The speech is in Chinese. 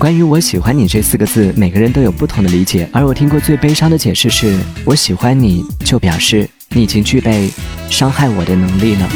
关于我喜欢你这四个字，每个人都有不同的理解，而我听过最悲伤的解释是，我喜欢你就表示你已经具备伤害我的能力了。